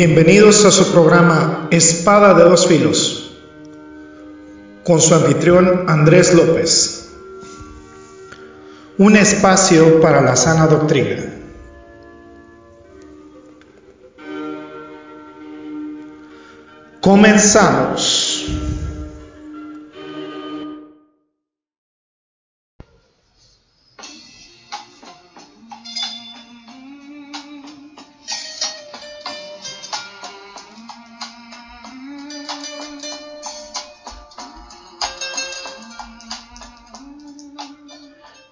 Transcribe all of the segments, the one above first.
Bienvenidos a su programa Espada de dos filos con su anfitrión Andrés López. Un espacio para la sana doctrina. Comenzamos.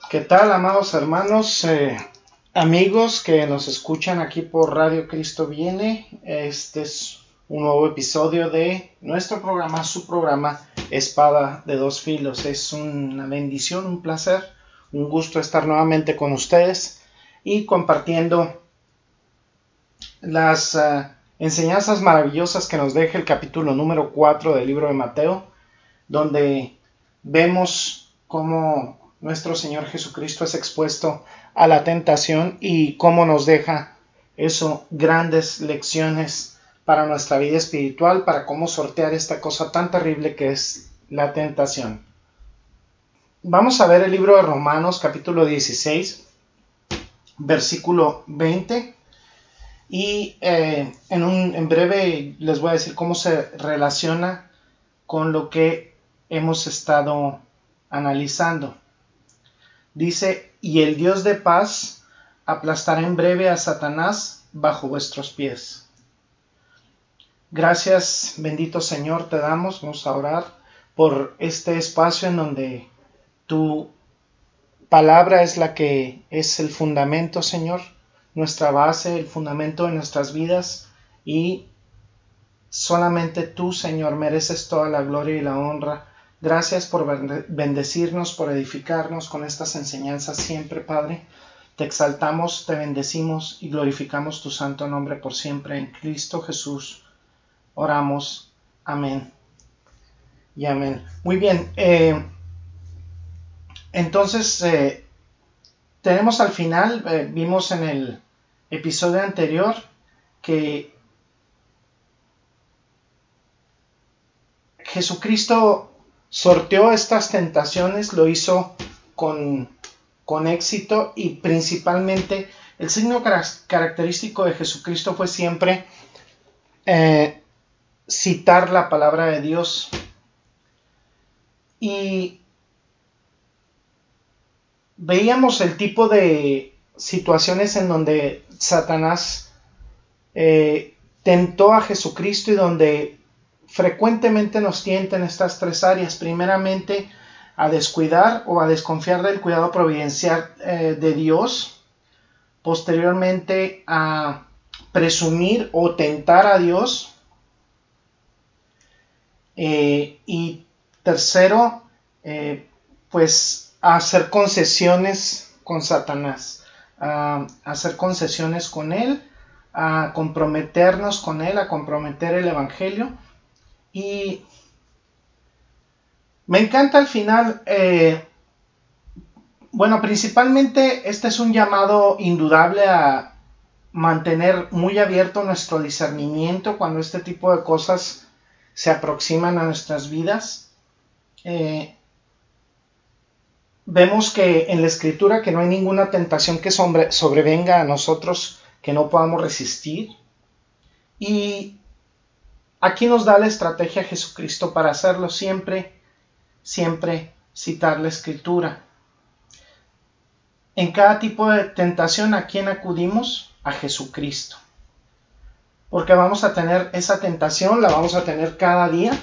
¿Qué tal, amados hermanos, eh, amigos que nos escuchan aquí por Radio Cristo Viene? Este es un nuevo episodio de nuestro programa, su programa Espada de dos filos. Es una bendición, un placer, un gusto estar nuevamente con ustedes y compartiendo las uh, enseñanzas maravillosas que nos deja el capítulo número 4 del libro de Mateo, donde vemos cómo nuestro Señor Jesucristo es expuesto a la tentación y cómo nos deja eso grandes lecciones para nuestra vida espiritual, para cómo sortear esta cosa tan terrible que es la tentación. Vamos a ver el libro de Romanos capítulo 16, versículo 20 y eh, en, un, en breve les voy a decir cómo se relaciona con lo que hemos estado analizando. Dice, y el Dios de paz aplastará en breve a Satanás bajo vuestros pies. Gracias, bendito Señor, te damos, vamos a orar por este espacio en donde tu palabra es la que es el fundamento, Señor, nuestra base, el fundamento de nuestras vidas y solamente tú, Señor, mereces toda la gloria y la honra Gracias por bendecirnos, por edificarnos con estas enseñanzas siempre, Padre. Te exaltamos, te bendecimos y glorificamos tu santo nombre por siempre. En Cristo Jesús oramos. Amén. Y amén. Muy bien. Eh, entonces, eh, tenemos al final, eh, vimos en el episodio anterior que Jesucristo sorteó estas tentaciones, lo hizo con, con éxito y principalmente el signo característico de Jesucristo fue siempre eh, citar la palabra de Dios. Y veíamos el tipo de situaciones en donde Satanás eh, tentó a Jesucristo y donde frecuentemente nos tienten estas tres áreas. Primeramente, a descuidar o a desconfiar del cuidado providencial eh, de Dios. Posteriormente, a presumir o tentar a Dios. Eh, y tercero, eh, pues a hacer concesiones con Satanás, a hacer concesiones con Él, a comprometernos con Él, a comprometer el Evangelio y me encanta al final, eh, bueno, principalmente este es un llamado indudable a mantener muy abierto nuestro discernimiento cuando este tipo de cosas se aproximan a nuestras vidas. Eh, vemos que en la escritura que no hay ninguna tentación que sobrevenga a nosotros que no podamos resistir. Y Aquí nos da la estrategia Jesucristo para hacerlo siempre, siempre citar la escritura. En cada tipo de tentación, ¿a quién acudimos? A Jesucristo. Porque vamos a tener esa tentación, la vamos a tener cada día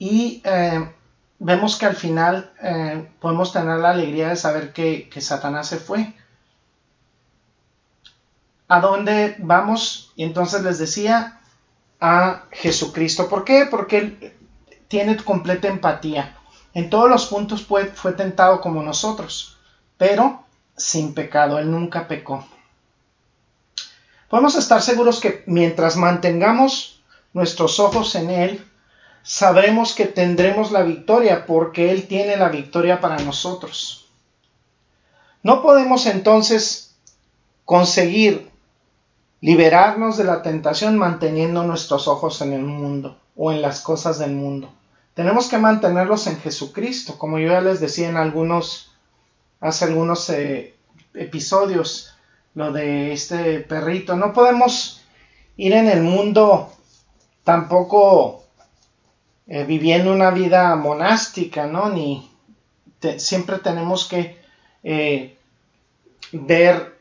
y eh, vemos que al final eh, podemos tener la alegría de saber que, que Satanás se fue. ¿A dónde vamos? Y entonces les decía, a Jesucristo. ¿Por qué? Porque Él tiene completa empatía. En todos los puntos fue, fue tentado como nosotros, pero sin pecado. Él nunca pecó. Podemos estar seguros que mientras mantengamos nuestros ojos en Él, sabremos que tendremos la victoria porque Él tiene la victoria para nosotros. No podemos entonces conseguir liberarnos de la tentación manteniendo nuestros ojos en el mundo o en las cosas del mundo. Tenemos que mantenerlos en Jesucristo, como yo ya les decía en algunos, hace algunos eh, episodios, lo de este perrito. No podemos ir en el mundo tampoco eh, viviendo una vida monástica, ¿no? Ni siempre tenemos que eh, ver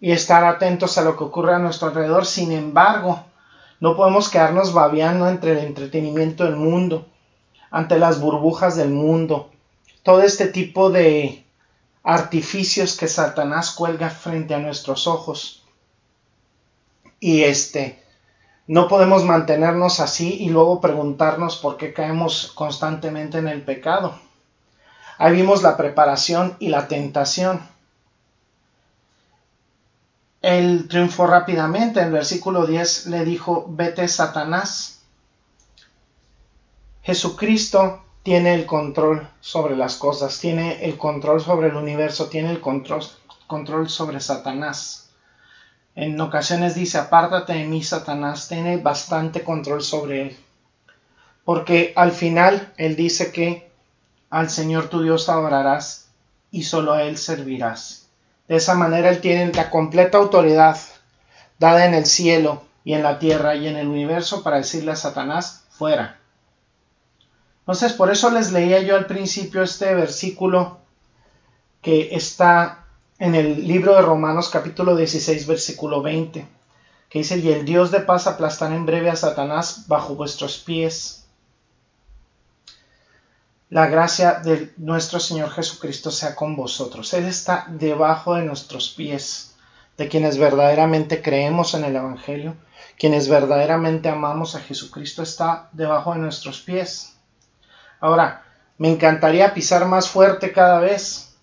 y estar atentos a lo que ocurre a nuestro alrededor. Sin embargo, no podemos quedarnos babeando entre el entretenimiento del mundo, ante las burbujas del mundo, todo este tipo de artificios que Satanás cuelga frente a nuestros ojos. Y este, no podemos mantenernos así y luego preguntarnos por qué caemos constantemente en el pecado. Ahí vimos la preparación y la tentación. Él triunfó rápidamente. En el versículo 10 le dijo, vete Satanás. Jesucristo tiene el control sobre las cosas, tiene el control sobre el universo, tiene el control, control sobre Satanás. En ocasiones dice, apártate de mí, Satanás, tiene bastante control sobre él. Porque al final él dice que al Señor tu Dios adorarás y solo a él servirás. De esa manera él tiene la completa autoridad dada en el cielo y en la tierra y en el universo para decirle a Satanás, fuera entonces, por eso les leía yo al principio este versículo que está en el libro de Romanos capítulo 16 versículo 20, que dice, y el Dios de paz aplastará en breve a Satanás bajo vuestros pies. La gracia de nuestro Señor Jesucristo sea con vosotros. Él está debajo de nuestros pies, de quienes verdaderamente creemos en el Evangelio, quienes verdaderamente amamos a Jesucristo, está debajo de nuestros pies. Ahora, me encantaría pisar más fuerte cada vez.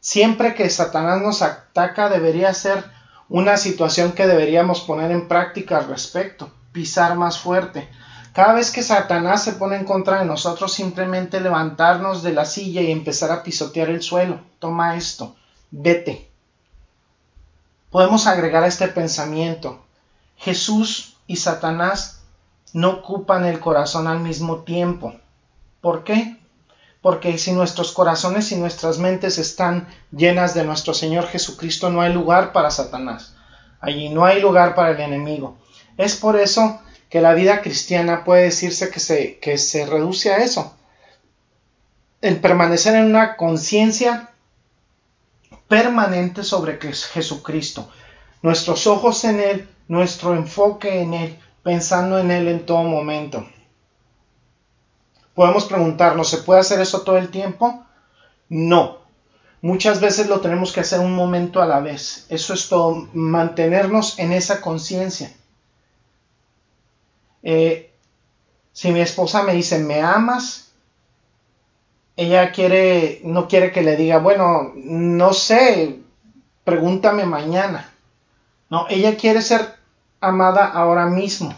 Siempre que Satanás nos ataca debería ser una situación que deberíamos poner en práctica al respecto, pisar más fuerte. Cada vez que Satanás se pone en contra de nosotros, simplemente levantarnos de la silla y empezar a pisotear el suelo. Toma esto, vete. Podemos agregar a este pensamiento. Jesús y Satanás no ocupan el corazón al mismo tiempo. ¿Por qué? Porque si nuestros corazones y nuestras mentes están llenas de nuestro Señor Jesucristo, no hay lugar para Satanás. Allí no hay lugar para el enemigo. Es por eso que la vida cristiana puede decirse que se, que se reduce a eso. En permanecer en una conciencia permanente sobre Jesucristo. Nuestros ojos en Él, nuestro enfoque en Él, pensando en Él en todo momento. Podemos preguntarnos, ¿se puede hacer eso todo el tiempo? No. Muchas veces lo tenemos que hacer un momento a la vez. Eso es todo, mantenernos en esa conciencia. Eh, si mi esposa me dice, ¿me amas? Ella quiere, no quiere que le diga, bueno, no sé, pregúntame mañana. No, ella quiere ser amada ahora mismo.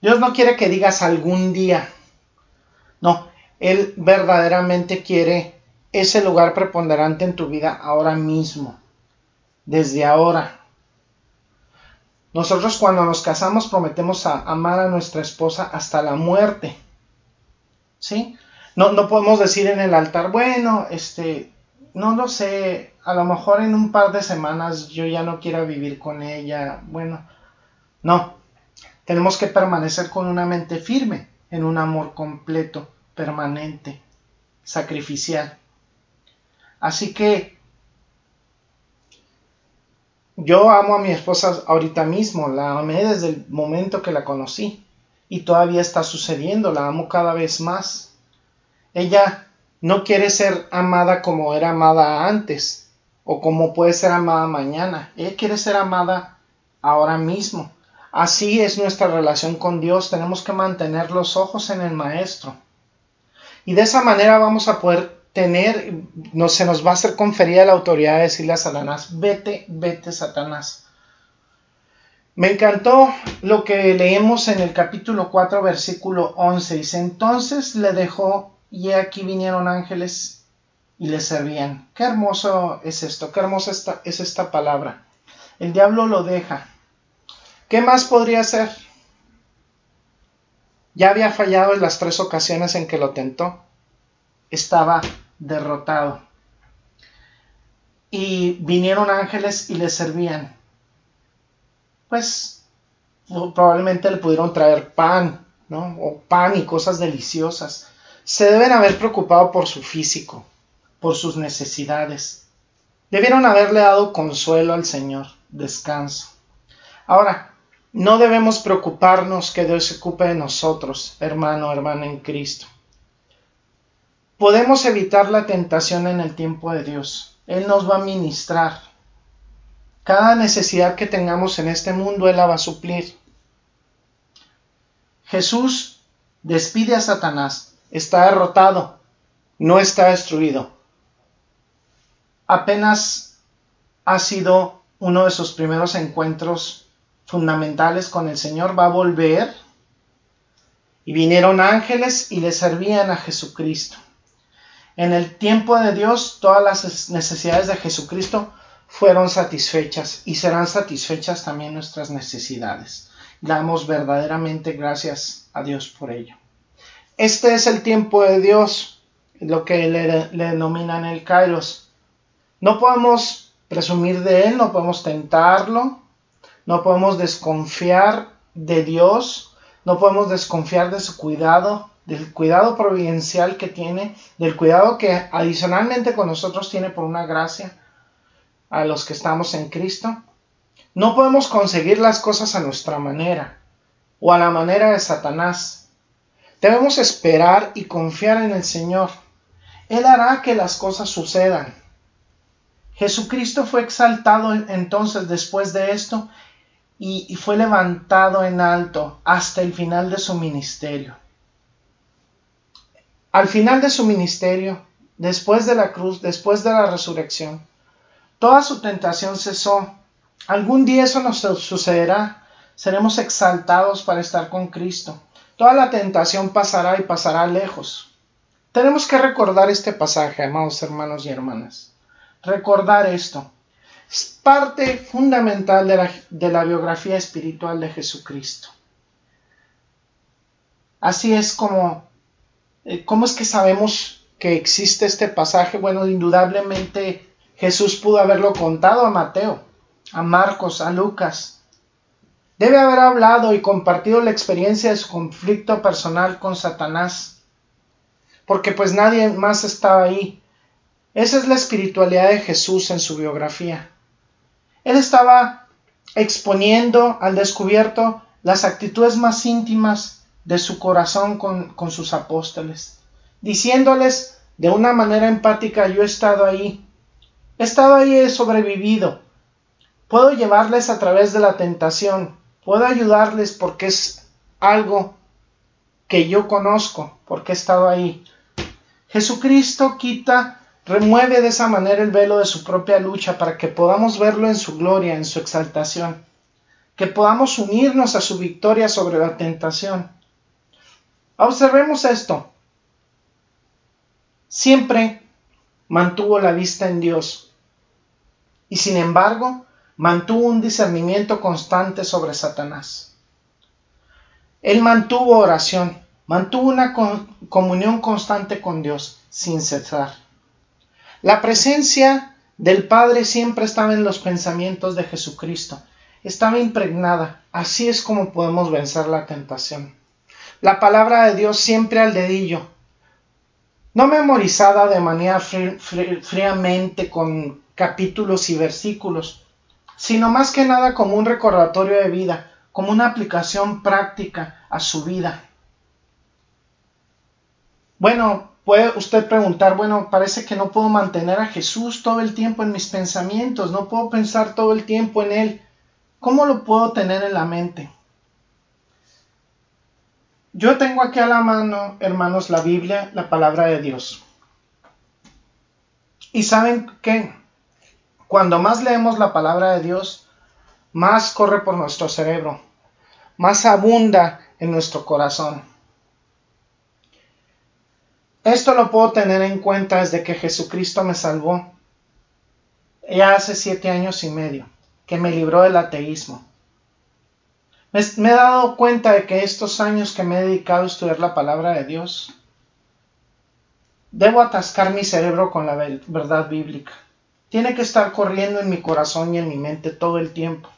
Dios no quiere que digas algún día. No, Él verdaderamente quiere ese lugar preponderante en tu vida ahora mismo, desde ahora. Nosotros cuando nos casamos prometemos amar a nuestra esposa hasta la muerte. ¿Sí? No, no podemos decir en el altar, bueno, este, no lo sé, a lo mejor en un par de semanas yo ya no quiera vivir con ella. Bueno, no, tenemos que permanecer con una mente firme en un amor completo, permanente, sacrificial. Así que yo amo a mi esposa ahorita mismo, la amé desde el momento que la conocí y todavía está sucediendo, la amo cada vez más. Ella no quiere ser amada como era amada antes o como puede ser amada mañana, ella quiere ser amada ahora mismo. Así es nuestra relación con Dios. Tenemos que mantener los ojos en el Maestro. Y de esa manera vamos a poder tener, no, se nos va a ser conferida la autoridad de decirle a Satanás, vete, vete Satanás. Me encantó lo que leemos en el capítulo 4, versículo 11. Dice, entonces le dejó y aquí vinieron ángeles y le servían. Qué hermoso es esto, qué hermosa esta, es esta palabra. el diablo lo deja. ¿Qué más podría hacer? Ya había fallado en las tres ocasiones en que lo tentó. Estaba derrotado. Y vinieron ángeles y le servían. Pues probablemente le pudieron traer pan, ¿no? O pan y cosas deliciosas. Se deben haber preocupado por su físico, por sus necesidades. Debieron haberle dado consuelo al Señor, descanso. Ahora, no debemos preocuparnos que Dios se ocupe de nosotros, hermano, hermana en Cristo. Podemos evitar la tentación en el tiempo de Dios. Él nos va a ministrar. Cada necesidad que tengamos en este mundo, Él la va a suplir. Jesús despide a Satanás. Está derrotado. No está destruido. Apenas ha sido uno de sus primeros encuentros fundamentales con el Señor, va a volver. Y vinieron ángeles y le servían a Jesucristo. En el tiempo de Dios, todas las necesidades de Jesucristo fueron satisfechas y serán satisfechas también nuestras necesidades. Damos verdaderamente gracias a Dios por ello. Este es el tiempo de Dios, lo que le, le denominan el Kairos. No podemos presumir de él, no podemos tentarlo, no podemos desconfiar de Dios, no podemos desconfiar de su cuidado, del cuidado providencial que tiene, del cuidado que adicionalmente con nosotros tiene por una gracia a los que estamos en Cristo. No podemos conseguir las cosas a nuestra manera o a la manera de Satanás. Debemos esperar y confiar en el Señor. Él hará que las cosas sucedan. Jesucristo fue exaltado entonces después de esto y, fue levantado en alto hasta el final de su ministerio. Al final de su ministerio, después de la cruz, después de la resurrección, toda su tentación cesó. Algún día eso nos sucederá. Seremos exaltados para estar con Cristo. Toda la tentación pasará y pasará lejos. Tenemos que recordar este pasaje, amados hermanos y hermanas. Recordar esto es parte fundamental de la, biografía espiritual de Jesucristo. Así es como, ¿cómo es que sabemos que existe este pasaje? Bueno, indudablemente Jesús pudo haberlo contado a Mateo, a Marcos, a Lucas. Debe haber hablado y compartido la experiencia de su conflicto personal con Satanás, porque pues nadie más estaba ahí. Esa es la espiritualidad de Jesús en su biografía. Él estaba exponiendo al descubierto las actitudes más íntimas de su corazón con, sus apóstoles, diciéndoles de una manera empática, yo he estado ahí, he estado ahí, he sobrevivido, puedo llevarles a través de la tentación, puedo ayudarles porque es algo que yo conozco, porque he estado ahí. Jesucristo quita remueve de esa manera el velo de su propia lucha para que podamos verlo en su gloria, en su exaltación, que podamos unirnos a su victoria sobre la tentación. Observemos esto. Siempre mantuvo la vista en Dios y sin embargo mantuvo un discernimiento constante sobre Satanás. Él mantuvo oración, mantuvo una comunión constante con Dios sin cesar. La presencia del Padre siempre estaba en los pensamientos de Jesucristo, estaba impregnada. Así es como podemos vencer la tentación. La palabra de Dios siempre al dedillo, no memorizada de manera fríamente con capítulos y versículos, sino más que nada como un recordatorio de vida, como una aplicación práctica a su vida. Bueno, Puede usted preguntar, bueno, parece que no puedo mantener a Jesús todo el tiempo en mis pensamientos, no puedo pensar todo el tiempo en Él. ¿Cómo lo puedo tener en la mente? Yo tengo aquí a la mano, hermanos, la Biblia, la palabra de Dios. Y saben que cuando más leemos la palabra de Dios, más corre por nuestro cerebro, más abunda en nuestro corazón. Esto lo puedo tener en cuenta desde que Jesucristo me salvó, ya hace siete años y medio. que me libró del ateísmo. Me, he dado cuenta de que estos años que me he dedicado a estudiar la palabra de Dios, debo atascar mi cerebro con la verdad bíblica. Tiene que estar corriendo en mi corazón y en mi mente todo el tiempo.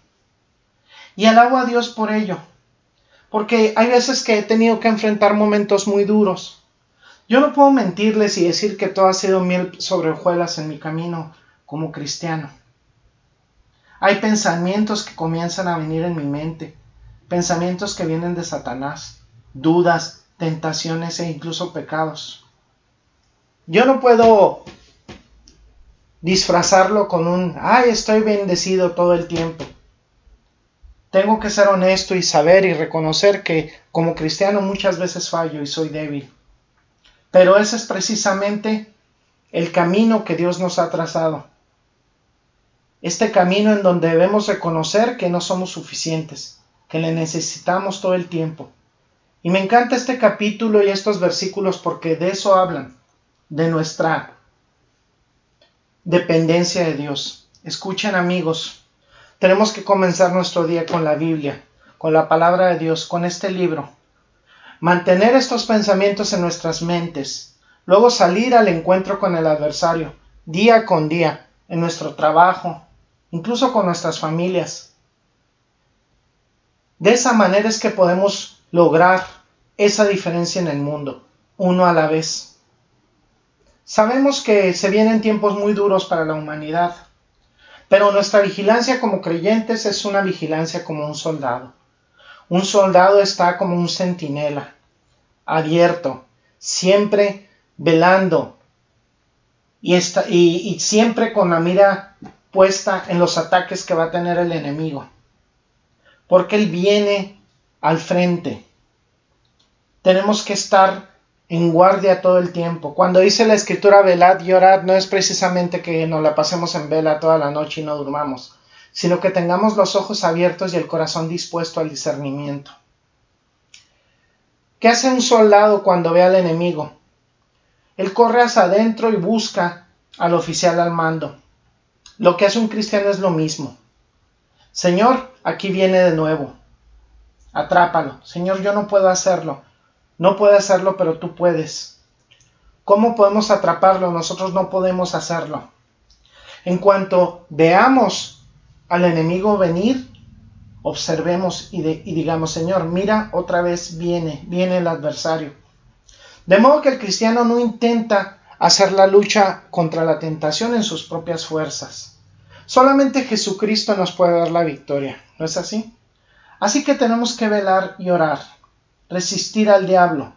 Y alabo a Dios por ello, porque hay veces que he tenido que enfrentar momentos muy duros. Yo no puedo mentirles y decir que todo ha sido miel sobre hojuelas en mi camino como cristiano. Hay pensamientos que comienzan a venir en mi mente, pensamientos que vienen de Satanás, dudas, tentaciones e incluso pecados. Yo no puedo disfrazarlo con un, ay, estoy bendecido todo el tiempo. Tengo que ser honesto y saber y reconocer que como cristiano muchas veces fallo y soy débil. Pero ese es precisamente el camino que Dios nos ha trazado. Este camino en donde debemos reconocer que no somos suficientes, que le necesitamos todo el tiempo. Y me encanta este capítulo y estos versículos porque de eso hablan, de nuestra dependencia de Dios. Escuchen amigos, tenemos que comenzar nuestro día con la Biblia, con la palabra de Dios, con este libro. Mantener estos pensamientos en nuestras mentes, luego salir al encuentro con el adversario, día con día, en nuestro trabajo, incluso con nuestras familias. De esa manera es que podemos lograr esa diferencia en el mundo, uno a la vez. Sabemos que se vienen tiempos muy duros para la humanidad, pero nuestra vigilancia como creyentes es una vigilancia como un soldado. Un soldado está como un centinela, abierto, siempre velando y, y siempre con la mira puesta en los ataques que va a tener el enemigo porque Él viene al frente. Tenemos que estar en guardia todo el tiempo. Cuando dice la escritura velad y no es precisamente que nos la pasemos en vela toda la noche y no durmamos, sino que tengamos los ojos abiertos y el corazón dispuesto al discernimiento. ¿Qué hace un soldado cuando ve al enemigo? Él corre hacia adentro y busca al oficial al mando. Lo que hace un cristiano es lo mismo. Señor, aquí viene de nuevo. Atrápalo. Señor, yo no puedo hacerlo. No puedo hacerlo, pero tú puedes. ¿Cómo podemos atraparlo? Nosotros no podemos hacerlo. En cuanto veamos al enemigo venir, observemos y, y, digamos, Señor, mira, otra vez viene, viene el adversario. De modo que el cristiano no intenta hacer la lucha contra la tentación en sus propias fuerzas. Solamente Jesucristo nos puede dar la victoria, ¿no es así? Así que tenemos que velar y orar, resistir al diablo,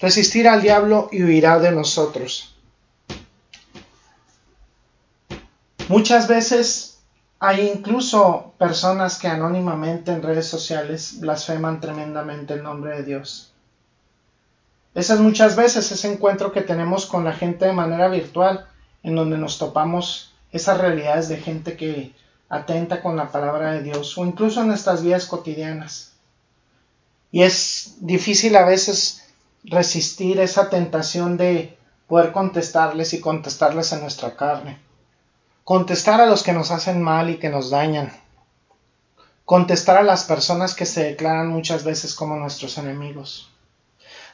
resistir al diablo y huirá de nosotros. Muchas veces hay incluso personas que anónimamente en redes sociales blasfeman tremendamente el nombre de Dios. Esas muchas veces ese encuentro que tenemos con la gente de manera virtual, en donde nos topamos esas realidades de gente que atenta con la palabra de Dios o incluso en nuestras vidas cotidianas. Y es difícil a veces resistir esa tentación de poder contestarles y contestarles en nuestra carne. Contestar a los que nos hacen mal y que nos dañan. Contestar a las personas que se declaran muchas veces como nuestros enemigos.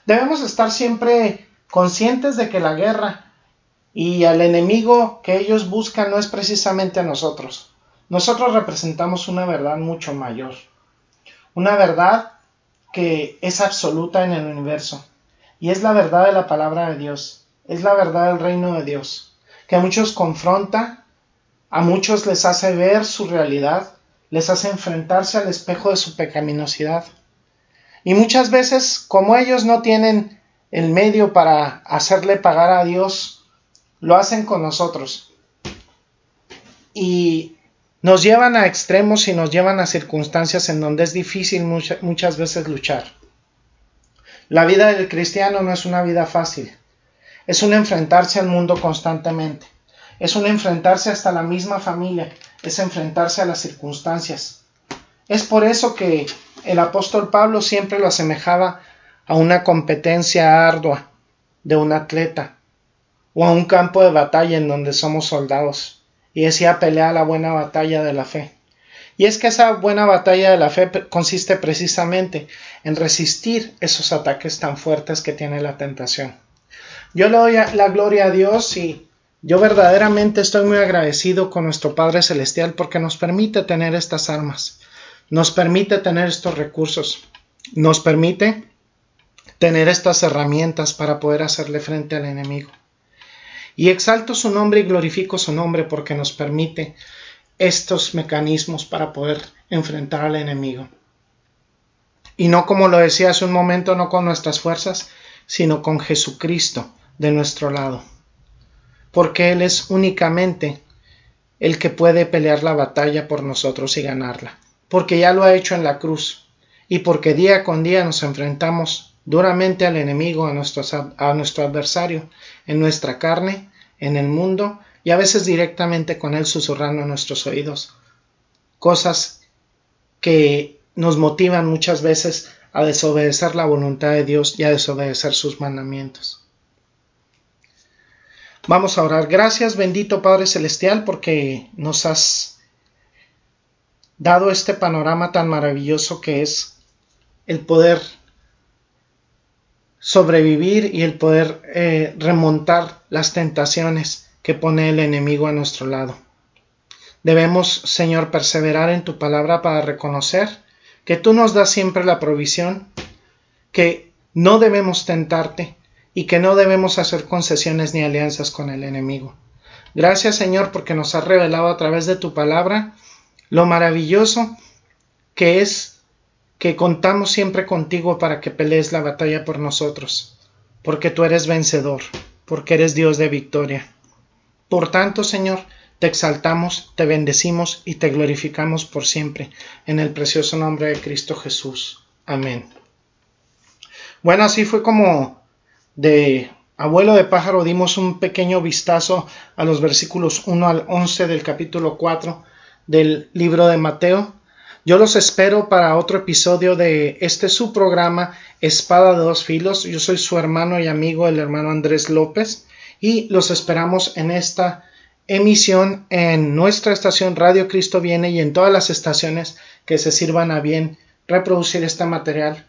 Debemos estar siempre conscientes de que la guerra y al enemigo que ellos buscan no es precisamente a nosotros. Nosotros representamos una verdad mucho mayor. Una verdad que es absoluta en el universo. Y es la verdad de la palabra de Dios. Es la verdad del reino de Dios. Que a muchos confronta, a muchos les hace ver su realidad, les hace enfrentarse al espejo de su pecaminosidad. Y muchas veces, como ellos no tienen el medio para hacerle pagar a Dios lo hacen con nosotros. Y nos llevan a extremos y nos llevan a circunstancias en donde es difícil muchas veces luchar. La vida del cristiano no es una vida fácil. Es un enfrentarse al mundo constantemente. Es un enfrentarse hasta la misma familia. Es enfrentarse a las circunstancias. Es por eso que el apóstol Pablo siempre lo asemejaba a una competencia ardua de un atleta o a un campo de batalla en donde somos soldados y decía pelea la buena batalla de la fe. Y es que esa buena batalla de la fe consiste precisamente en resistir esos ataques tan fuertes que tiene la tentación. Yo le doy la gloria a Dios y yo verdaderamente estoy muy agradecido con nuestro Padre Celestial porque nos permite tener estas armas, nos permite tener estos recursos, nos permite tener estas herramientas para poder hacerle frente al enemigo. Y exalto su nombre y glorifico su nombre porque nos permite estos mecanismos para poder enfrentar al enemigo. Y no como lo decía hace un momento, no con nuestras fuerzas, sino con Jesucristo de nuestro lado. Porque Él es únicamente el que puede pelear la batalla por nosotros y ganarla. Porque ya lo ha hecho en la cruz. Y porque día con día nos enfrentamos duramente al enemigo, a nuestro, adversario, en nuestra carne, en el mundo y a veces directamente con Él susurrando en nuestros oídos. Cosas que nos motivan muchas veces a desobedecer la voluntad de Dios y a desobedecer sus mandamientos. Vamos a orar. Gracias, bendito Padre Celestial, porque nos has dado este panorama tan maravilloso que es el poder sobrevivir y el poder eh, remontar las tentaciones que pone el enemigo a nuestro lado. Debemos, Señor, perseverar en tu palabra para reconocer que tú nos das siempre la provisión, que no debemos tentarte y que no debemos hacer concesiones ni alianzas con el enemigo. Gracias, Señor, porque nos has revelado a través de tu palabra lo maravilloso que es que contamos siempre contigo para que pelees la batalla por nosotros, porque tú eres vencedor, porque eres Dios de victoria. Por tanto, Señor, te exaltamos, te bendecimos y te glorificamos por siempre, en el precioso nombre de Cristo Jesús. Amén. Bueno, así fue como de abuelo de pájaro dimos un pequeño vistazo a los versículos 1 al 11 del capítulo 4 del libro de Mateo. Yo los espero para otro episodio de este su programa Espada de dos filos. Yo soy su hermano y amigo, el hermano Andrés López y los esperamos en esta emisión en nuestra estación Radio Cristo Viene y en todas las estaciones que se sirvan a bien reproducir este material.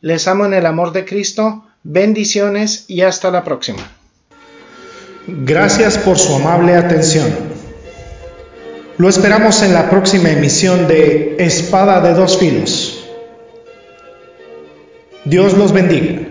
Les amo en el amor de Cristo, bendiciones y hasta la próxima. Gracias por su amable atención. Lo esperamos en la próxima emisión de Espada de dos filos. Dios los bendiga.